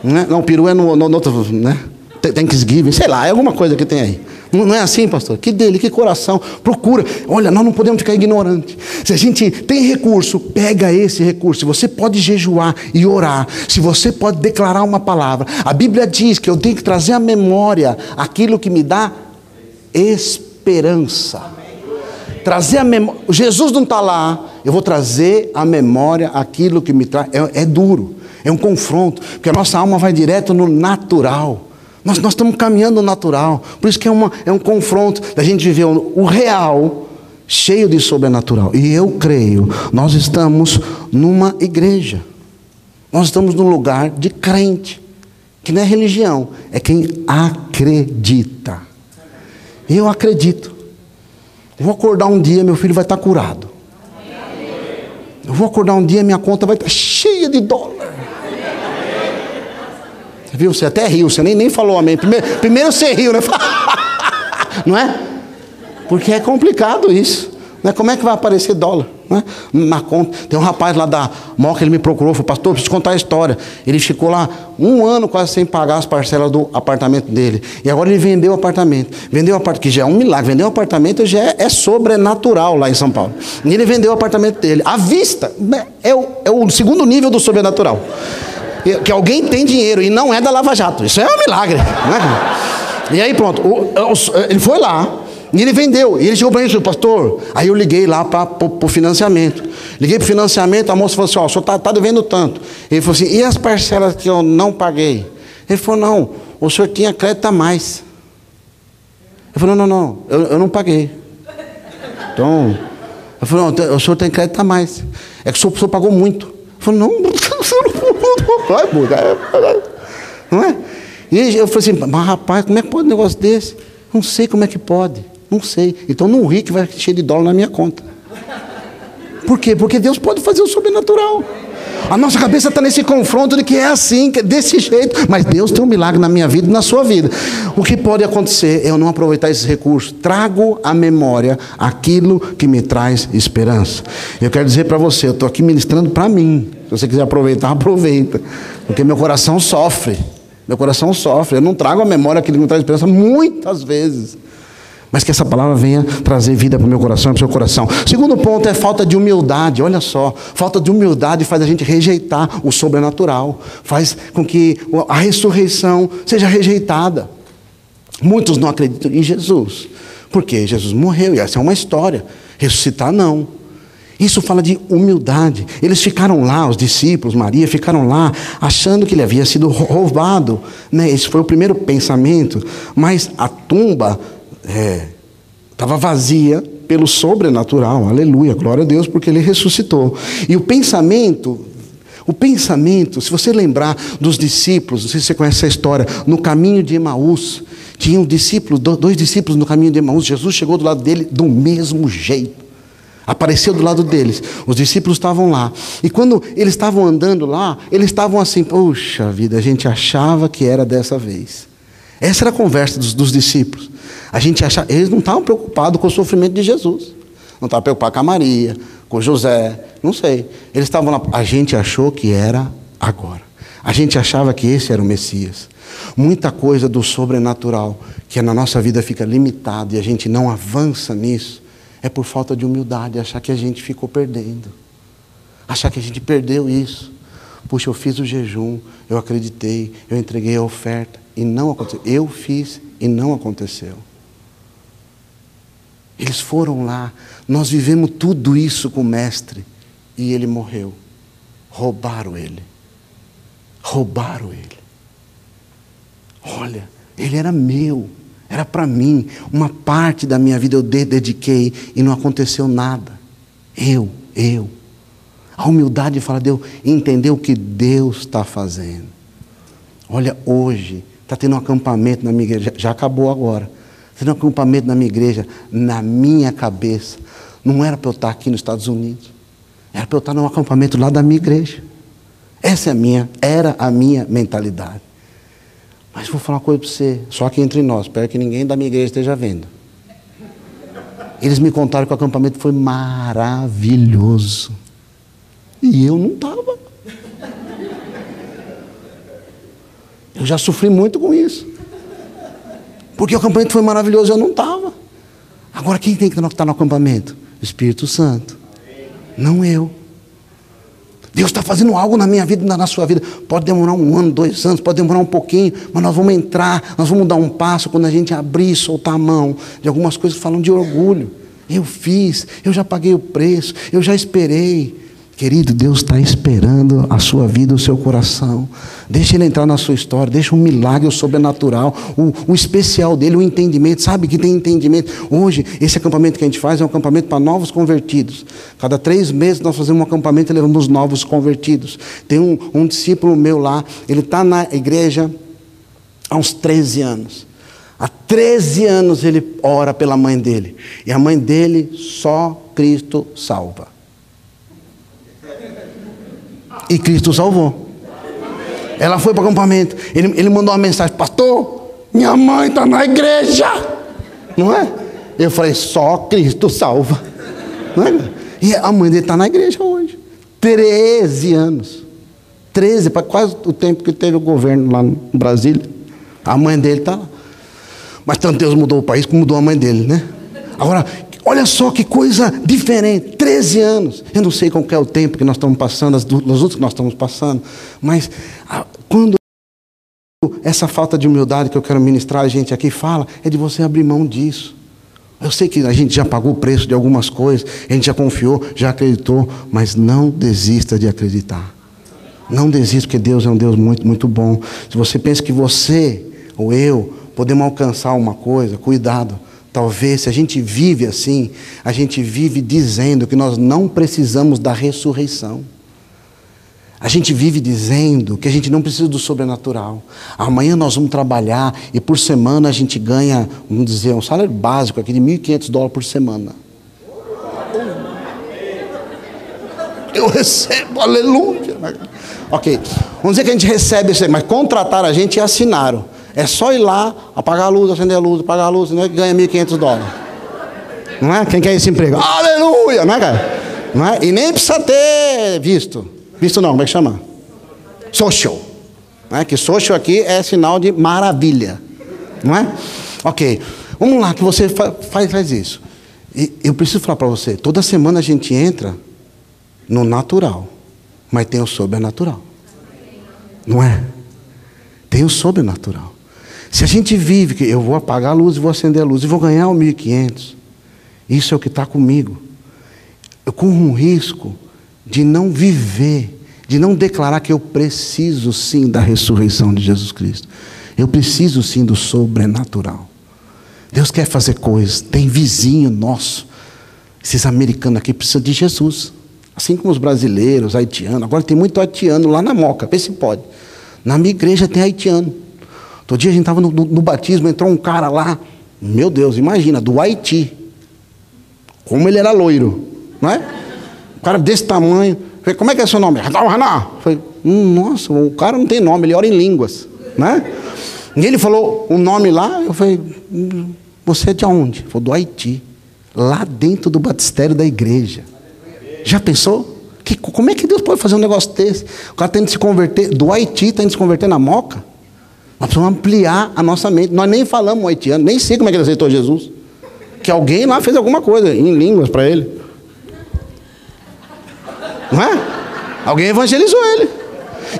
Não, é? não, peru é no, no, no outro, né? Thanksgiving, sei lá, é alguma coisa que tem aí. Não é assim, pastor? Que dele, que coração. Procura. Olha, nós não podemos ficar ignorantes. Se a gente tem recurso, pega esse recurso. Você pode jejuar e orar, se você pode declarar uma palavra. A Bíblia diz que eu tenho que trazer à memória aquilo que me dá esperança. Trazer a memória. Jesus não está lá. Eu vou trazer à memória aquilo que me traz. É, é duro. É um confronto. Porque a nossa alma vai direto no natural. Nós, nós estamos caminhando no natural. Por isso que é, uma, é um confronto da gente viver o real cheio de sobrenatural. E eu creio, nós estamos numa igreja. Nós estamos num lugar de crente, que não é religião, é quem acredita. Eu acredito. Vou acordar um dia, meu filho vai estar curado. Eu vou acordar um dia, minha conta vai estar cheia de dólar. Viu? Você até riu, você nem, nem falou amém. Primeiro, primeiro você riu, né? Não é? Porque é complicado isso. Né? Como é que vai aparecer dólar? Né? Na conta. Tem um rapaz lá da Moca, ele me procurou, falou, pastor, preciso contar a história. Ele ficou lá um ano quase sem pagar as parcelas do apartamento dele. E agora ele vendeu o apartamento. Vendeu o apartamento, que já é um milagre. Vender um apartamento já é, é, sobrenatural lá em São Paulo. E ele vendeu o apartamento dele. À vista, né? é o, é o segundo nível do sobrenatural. Que alguém tem dinheiro e não é da Lava Jato. Isso é um milagre. Né? E aí pronto, o, o, ele foi lá, e ele vendeu. E ele chegou para mim e disse, pastor. Aí eu liguei lá para o financiamento. Liguei para o financiamento, a moça falou assim: ó, o senhor está tá devendo tanto. Ele falou assim: e as parcelas que eu não paguei? Ele falou: não, o senhor tinha crédito a mais. Eu falei: não, não, não, eu, eu não paguei. Então, eu falei: não, o senhor tem crédito a mais. É que o senhor, o senhor pagou muito. Eu falei: não, não é? E eu falei assim: mas rapaz, como é que pode um negócio desse? Não sei como é que pode. Não sei. Então não ri que vai cheio de dólar na minha conta. Por quê? Porque Deus pode fazer o sobrenatural. A nossa cabeça está nesse confronto de que é assim, que é desse jeito. Mas Deus tem um milagre na minha vida e na sua vida. O que pode acontecer é eu não aproveitar esses recursos. Trago à memória aquilo que me traz esperança. Eu quero dizer para você, eu estou aqui ministrando para mim. Se você quiser aproveitar, aproveita. Porque meu coração sofre. Meu coração sofre. Eu não trago à memória aquilo que me traz esperança muitas vezes. Mas que essa palavra venha trazer vida para o meu coração e para o seu coração. Segundo ponto é falta de humildade. Olha só, falta de humildade faz a gente rejeitar o sobrenatural, faz com que a ressurreição seja rejeitada. Muitos não acreditam em Jesus, porque Jesus morreu e essa é uma história. Ressuscitar não. Isso fala de humildade. Eles ficaram lá, os discípulos, Maria, ficaram lá achando que ele havia sido roubado. Né? Esse foi o primeiro pensamento. Mas a tumba estava é, vazia pelo sobrenatural. Aleluia, glória a Deus, porque ele ressuscitou. E o pensamento, o pensamento, se você lembrar dos discípulos, não sei se você conhece essa história, no caminho de Emaús, tinham discípulos, dois discípulos no caminho de Emaús, Jesus chegou do lado dele do mesmo jeito. Apareceu do lado deles. Os discípulos estavam lá. E quando eles estavam andando lá, eles estavam assim: Poxa vida, a gente achava que era dessa vez. Essa era a conversa dos, dos discípulos. A gente acha, eles não estavam preocupados com o sofrimento de Jesus. Não estavam preocupados com a Maria, com José, não sei. Eles estavam lá. A gente achou que era agora. A gente achava que esse era o Messias. Muita coisa do sobrenatural que na nossa vida fica limitado e a gente não avança nisso é por falta de humildade, achar que a gente ficou perdendo. Achar que a gente perdeu isso. Puxa, eu fiz o jejum, eu acreditei, eu entreguei a oferta e não aconteceu. Eu fiz e não aconteceu. Eles foram lá, nós vivemos tudo isso com o Mestre e ele morreu. Roubaram ele. Roubaram ele. Olha, ele era meu, era para mim. Uma parte da minha vida eu dediquei e não aconteceu nada. Eu, eu. A humildade fala de eu entender o que Deus está fazendo. Olha, hoje está tendo um acampamento na minha igreja, já acabou agora. Está tendo um acampamento na minha igreja, na minha cabeça. Não era para eu estar aqui nos Estados Unidos. Era para eu estar num acampamento lá da minha igreja. Essa é a minha, era a minha mentalidade. Mas vou falar uma coisa para você, só que entre nós, espero que ninguém da minha igreja esteja vendo. Eles me contaram que o acampamento foi maravilhoso. E eu não estava. Eu já sofri muito com isso. Porque o acampamento foi maravilhoso e eu não estava. Agora quem tem que estar no acampamento? O Espírito Santo. Não eu. Deus está fazendo algo na minha vida e na sua vida. Pode demorar um ano, dois anos, pode demorar um pouquinho, mas nós vamos entrar, nós vamos dar um passo quando a gente abrir e soltar a mão de algumas coisas que falam de orgulho. Eu fiz, eu já paguei o preço, eu já esperei. Querido, Deus está esperando a sua vida, o seu coração. Deixa ele entrar na sua história, deixa o milagre, sobrenatural, o, o especial dele, o entendimento. Sabe que tem entendimento. Hoje, esse acampamento que a gente faz é um acampamento para novos convertidos. Cada três meses nós fazemos um acampamento e levamos novos convertidos. Tem um, um discípulo meu lá, ele está na igreja há uns 13 anos. Há 13 anos ele ora pela mãe dele. E a mãe dele, só Cristo salva. E Cristo salvou. Ela foi para o acampamento. Ele, ele mandou uma mensagem: Pastor, minha mãe está na igreja. Não é? Eu falei: Só Cristo salva. Não é? E a mãe dele está na igreja hoje. 13 anos. 13, para quase o tempo que teve o governo lá no Brasília. A mãe dele está lá. Mas tanto Deus mudou o país como mudou a mãe dele, né? Agora, olha só que coisa diferente. 13 anos. Eu não sei qual é o tempo que nós estamos passando, as lutas que nós estamos passando, mas quando essa falta de humildade que eu quero ministrar a gente aqui fala, é de você abrir mão disso. Eu sei que a gente já pagou o preço de algumas coisas, a gente já confiou, já acreditou, mas não desista de acreditar. Não desista, porque Deus é um Deus muito, muito bom. Se você pensa que você ou eu podemos alcançar uma coisa, cuidado. Talvez, se a gente vive assim, a gente vive dizendo que nós não precisamos da ressurreição. A gente vive dizendo que a gente não precisa do sobrenatural. Amanhã nós vamos trabalhar e por semana a gente ganha, vamos dizer, um salário básico aqui de 1.500 dólares por semana. Eu recebo, aleluia. Ok, vamos dizer que a gente recebe isso aí, mas contratar a gente e assinaram. É só ir lá, apagar a luz, acender a luz, apagar a luz, né, ganha 1.500 dólares. Não é? Quem quer esse emprego? Aleluia, não é, cara? Não é? E nem precisa ter visto. Visto não, como é que chama? Social. Não é? Que social aqui é sinal de maravilha. Não é? Ok. Vamos lá, que você faz, faz isso. E eu preciso falar para você: toda semana a gente entra no natural, mas tem o sobrenatural. Não é? Tem o sobrenatural. Se a gente vive que eu vou apagar a luz e vou acender a luz e vou ganhar o 1.500, isso é o que está comigo. Eu corro um risco de não viver, de não declarar que eu preciso sim da ressurreição de Jesus Cristo. Eu preciso sim do sobrenatural. Deus quer fazer coisas. Tem vizinho nosso. Esses americanos aqui precisam de Jesus. Assim como os brasileiros, haitianos. Agora tem muito haitiano lá na Moca. Vê se pode. Na minha igreja tem haitiano. Todo dia a gente estava no, no, no batismo, entrou um cara lá. Meu Deus, imagina, do Haiti. Como ele era loiro. Não é? Um cara desse tamanho. Falei, como é que é seu nome? Falei, hum, nossa, o cara não tem nome, ele ora em línguas. Né? E ele falou o um nome lá, eu falei, você é de onde? Falou, do Haiti. Lá dentro do batistério da igreja. Já pensou? Que, como é que Deus pode fazer um negócio desse? O cara tem que se converter, do Haiti tem que se converter na moca. Nós precisamos ampliar a nossa mente. Nós nem falamos haitiano, nem sei como é que ele aceitou Jesus. Que alguém lá fez alguma coisa em línguas para ele. Não é? Alguém evangelizou ele.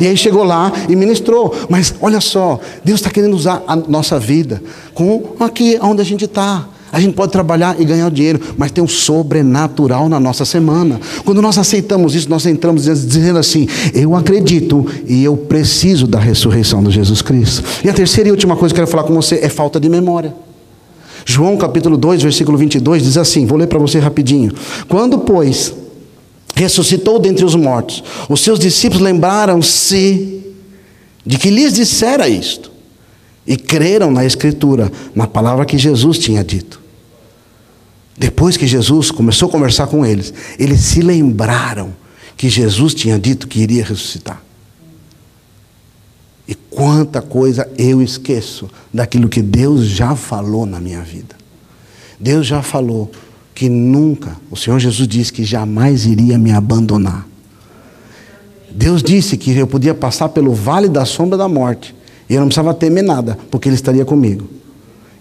E aí chegou lá e ministrou. Mas olha só, Deus está querendo usar a nossa vida com aqui onde a gente está. A gente pode trabalhar e ganhar dinheiro, mas tem um sobrenatural na nossa semana. Quando nós aceitamos isso, nós entramos dizendo assim: Eu acredito e eu preciso da ressurreição de Jesus Cristo. E a terceira e última coisa que eu quero falar com você é falta de memória. João capítulo 2, versículo 22 diz assim: Vou ler para você rapidinho. Quando, pois, ressuscitou dentre os mortos. Os seus discípulos lembraram-se de que lhes dissera isto e creram na Escritura, na palavra que Jesus tinha dito. Depois que Jesus começou a conversar com eles, eles se lembraram que Jesus tinha dito que iria ressuscitar. E quanta coisa eu esqueço daquilo que Deus já falou na minha vida. Deus já falou que nunca, o Senhor Jesus disse que jamais iria me abandonar. Deus disse que eu podia passar pelo vale da sombra da morte e eu não precisava temer nada, porque Ele estaria comigo.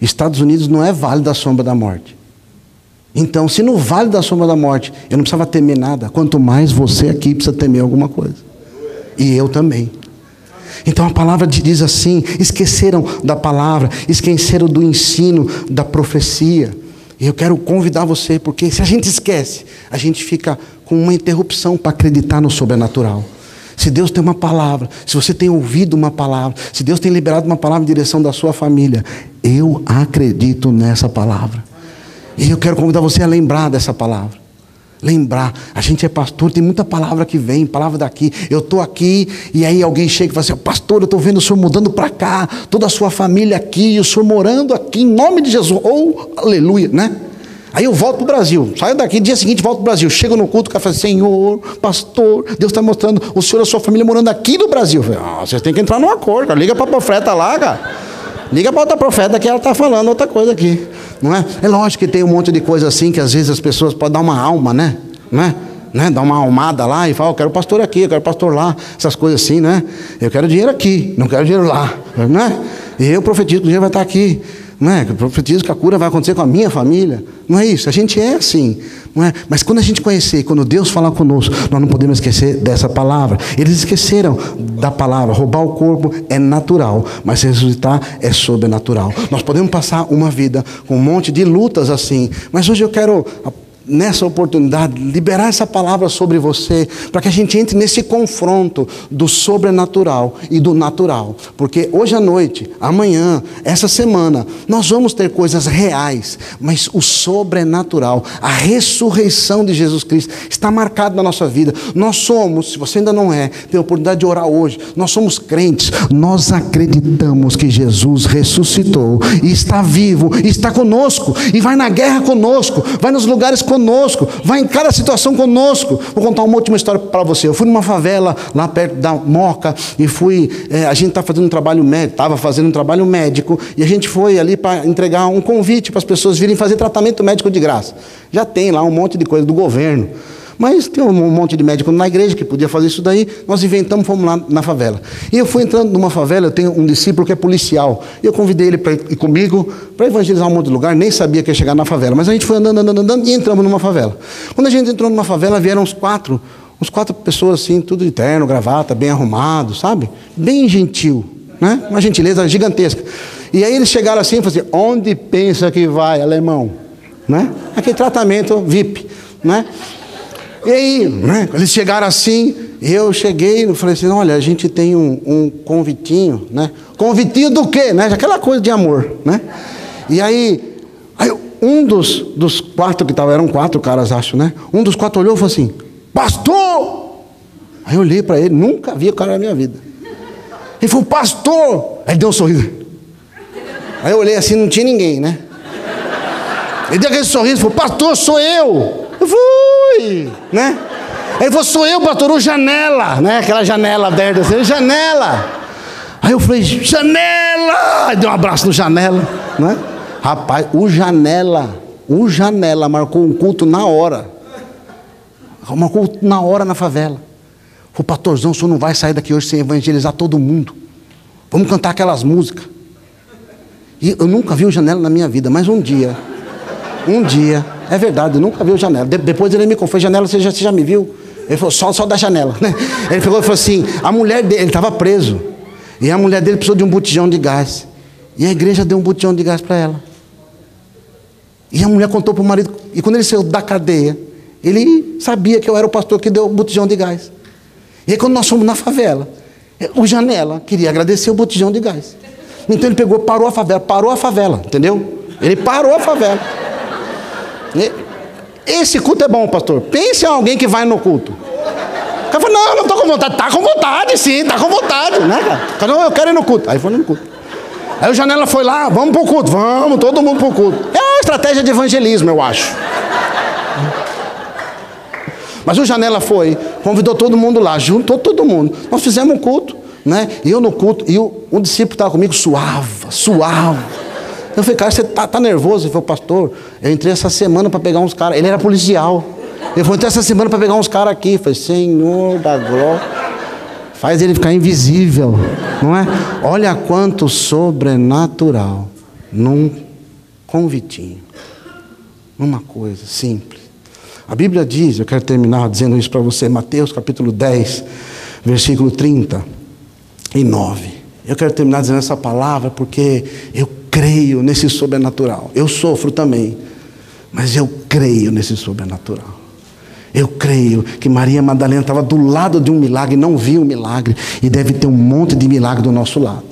Estados Unidos não é vale da sombra da morte. Então, se no vale da sombra da morte eu não precisava temer nada, quanto mais você aqui precisa temer alguma coisa. E eu também. Então a palavra diz assim: esqueceram da palavra, esqueceram do ensino, da profecia. E eu quero convidar você, porque se a gente esquece, a gente fica com uma interrupção para acreditar no sobrenatural. Se Deus tem uma palavra, se você tem ouvido uma palavra, se Deus tem liberado uma palavra em direção da sua família, eu acredito nessa palavra. E eu quero convidar você a lembrar dessa palavra. Lembrar, a gente é pastor, tem muita palavra que vem, palavra daqui. Eu estou aqui e aí alguém chega e fala assim: Pastor, eu estou vendo o senhor mudando para cá, toda a sua família aqui, o senhor morando aqui, em nome de Jesus. Ou, oh, aleluia, né? Aí eu volto para o Brasil, saio daqui, dia seguinte volto para o Brasil. Chego no culto, o cara fala: Senhor, pastor, Deus está mostrando o senhor e a sua família morando aqui no Brasil. Falei, ah, vocês têm que entrar num acordo, cara. liga para a profeta lá, cara. Liga para outra profeta que ela está falando outra coisa aqui. Não é? é lógico que tem um monte de coisa assim que às vezes as pessoas podem dar uma alma, né? Não é? Né? Dar uma almada lá e falar, eu quero pastor aqui, eu quero pastor lá, essas coisas assim, né? Eu quero dinheiro aqui, não quero dinheiro lá, né? E eu profetizo que o dinheiro vai estar aqui. Não é? Eu profetizo que a cura vai acontecer com a minha família. Não é isso. A gente é assim. Não é? Mas quando a gente conhecer, quando Deus falar conosco, nós não podemos esquecer dessa palavra. Eles esqueceram da palavra. Roubar o corpo é natural, mas ressuscitar é sobrenatural. Nós podemos passar uma vida com um monte de lutas assim. Mas hoje eu quero nessa oportunidade, liberar essa palavra sobre você, para que a gente entre nesse confronto do sobrenatural e do natural. Porque hoje à noite, amanhã, essa semana, nós vamos ter coisas reais, mas o sobrenatural, a ressurreição de Jesus Cristo, está marcado na nossa vida. Nós somos, se você ainda não é, tem a oportunidade de orar hoje, nós somos crentes, nós acreditamos que Jesus ressuscitou e está vivo, e está conosco, e vai na guerra conosco, vai nos lugares conosco conosco, vai em cada situação conosco. Vou contar uma última história para você. Eu fui numa favela lá perto da Moca e fui. É, a gente está fazendo um trabalho médico, estava fazendo um trabalho médico e a gente foi ali para entregar um convite para as pessoas virem fazer tratamento médico de graça. Já tem lá um monte de coisa do governo. Mas tem um monte de médico na igreja que podia fazer isso daí. Nós inventamos, fomos lá na favela. E eu fui entrando numa favela, eu tenho um discípulo que é policial. Eu convidei ele para ir comigo para evangelizar um monte de lugar, nem sabia que ia chegar na favela. Mas a gente foi andando, andando, andando e entramos numa favela. Quando a gente entrou numa favela, vieram uns quatro, uns quatro pessoas assim, tudo de terno, gravata, bem arrumado, sabe? Bem gentil, né? Uma gentileza gigantesca. E aí eles chegaram assim e falaram assim, onde pensa que vai, alemão? Né? Aquele tratamento VIP, né? E aí, né? Eles chegaram assim, eu cheguei e falei assim, olha, a gente tem um, um, convitinho, né? Convitinho do quê? Né? Aquela coisa de amor, né? E aí, aí um dos, dos quatro que estavam, eram quatro caras, acho, né? Um dos quatro olhou e falou assim, pastor! Aí eu olhei para ele, nunca vi o cara na minha vida. Ele falou, pastor! Aí ele deu um sorriso. Aí eu olhei assim, não tinha ninguém, né? Ele deu aquele sorriso e falou, pastor, sou eu! Fui, né? Ele falou, sou eu, pastor, o janela, né? Aquela janela aberta assim, janela. Aí eu falei, janela! Deu um abraço no janela, né? Rapaz, o janela, o janela marcou um culto na hora. Marcou na hora na favela. O pastorzão, o senhor não vai sair daqui hoje sem evangelizar todo mundo. Vamos cantar aquelas músicas. E eu nunca vi o janela na minha vida, mas um dia, um dia, é verdade, eu nunca vi o janela. De, depois ele me contou, janela, você já, você já me viu? Ele falou, só, só da janela. Né? Ele e falou assim: a mulher dele, ele estava preso. E a mulher dele precisou de um botijão de gás. E a igreja deu um botijão de gás para ela. E a mulher contou para o marido. E quando ele saiu da cadeia, ele sabia que eu era o pastor que deu o botijão de gás. E aí, quando nós fomos na favela, o Janela queria agradecer o botijão de gás. Então ele pegou, parou a favela, parou a favela, entendeu? Ele parou a favela. Esse culto é bom, pastor. Pense em alguém que vai no culto. O cara falou, não, não estou com vontade. Está com vontade, sim, está com vontade, né, cara? cara? Não, eu quero ir no culto. Aí foi no culto. Aí o Janela foi lá, vamos pro culto, vamos, todo mundo pro culto. É uma estratégia de evangelismo, eu acho. Mas o Janela foi, convidou todo mundo lá, juntou todo mundo. Nós fizemos um culto, né? E eu no culto, e o, um discípulo estava comigo, suava, suava. Eu falei, cara, você tá, tá nervoso? Ele falou, pastor, eu entrei essa semana para pegar uns caras. Ele era policial. Ele falou, entrei essa semana para pegar uns caras aqui. Eu falei, Senhor da glória. Faz ele ficar invisível, não é? Olha quanto sobrenatural num convitinho, numa coisa simples. A Bíblia diz, eu quero terminar dizendo isso para você, Mateus capítulo 10, versículo 39. Eu quero terminar dizendo essa palavra porque eu creio nesse sobrenatural. Eu sofro também, mas eu creio nesse sobrenatural. Eu creio que Maria Madalena estava do lado de um milagre, não viu o milagre, e deve ter um monte de milagre do nosso lado.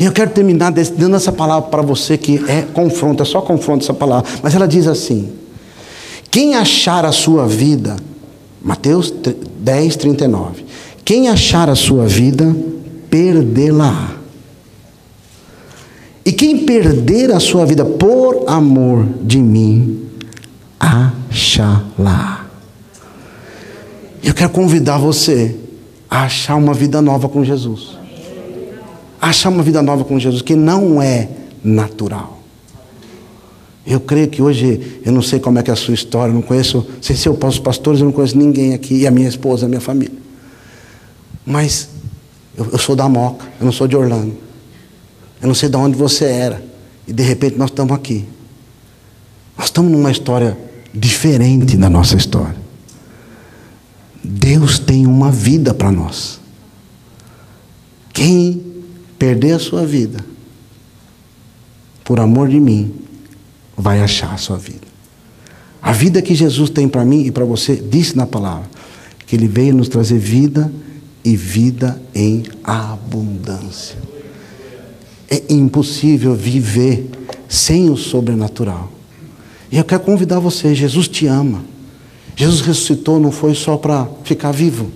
E eu quero terminar dando essa palavra para você que é confronto, é só confronto essa palavra, mas ela diz assim: Quem achar a sua vida, Mateus 10, 39, quem achar a sua vida, perdê-la. E quem perder a sua vida por amor de mim, achá-la. Eu quero convidar você a achar uma vida nova com Jesus. Achar uma vida nova com Jesus, que não é natural. Eu creio que hoje, eu não sei como é que é a sua história, não conheço, sem ser os pastores, eu não conheço ninguém aqui, e a minha esposa, a minha família. Mas eu, eu sou da Moca, eu não sou de Orlando. Eu não sei de onde você era. E de repente nós estamos aqui. Nós estamos numa história diferente da nossa história. Deus tem uma vida para nós. Quem perder a sua vida, por amor de mim, vai achar a sua vida. A vida que Jesus tem para mim e para você, disse na palavra, que Ele veio nos trazer vida e vida em abundância. É impossível viver sem o sobrenatural. E eu quero convidar você, Jesus te ama. Jesus ressuscitou não foi só para ficar vivo.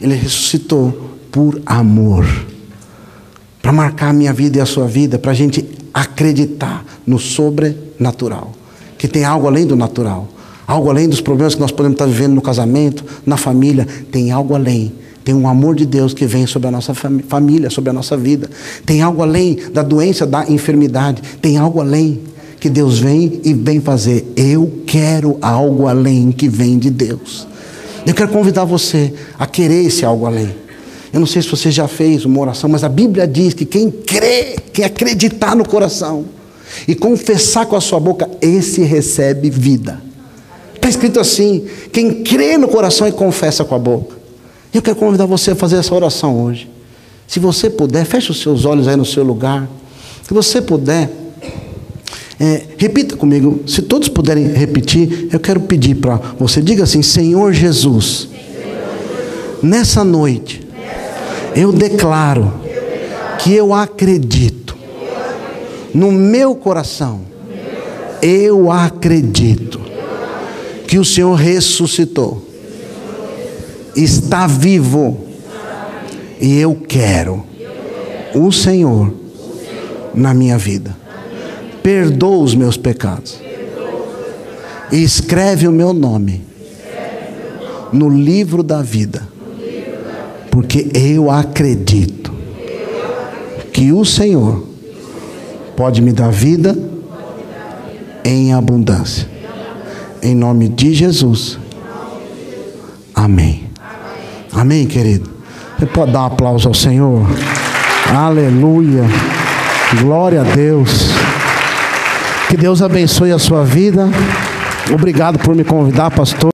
Ele ressuscitou por amor. Para marcar a minha vida e a sua vida, para a gente acreditar no sobrenatural. Que tem algo além do natural. Algo além dos problemas que nós podemos estar vivendo no casamento, na família. Tem algo além tem um amor de Deus que vem sobre a nossa família, sobre a nossa vida. Tem algo além da doença, da enfermidade. Tem algo além que Deus vem e vem fazer. Eu quero algo além que vem de Deus. Eu quero convidar você a querer esse algo além. Eu não sei se você já fez uma oração, mas a Bíblia diz que quem crê, quem acreditar no coração e confessar com a sua boca, esse recebe vida. Está escrito assim: quem crê no coração e confessa com a boca. Eu quero convidar você a fazer essa oração hoje. Se você puder, feche os seus olhos aí no seu lugar. Se você puder, é, repita comigo. Se todos puderem repetir, eu quero pedir para você. Diga assim: Senhor Jesus, nessa noite, eu declaro que eu acredito no meu coração. Eu acredito que o Senhor ressuscitou está vivo. E eu quero o Senhor na minha vida. Perdoa os meus pecados. E escreve o meu nome no livro da vida. Porque eu acredito que o Senhor pode me dar vida em abundância. Em nome de Jesus. Amém. Amém, querido? Você pode dar um aplauso ao Senhor? Aleluia. Glória a Deus. Que Deus abençoe a sua vida. Obrigado por me convidar, pastor.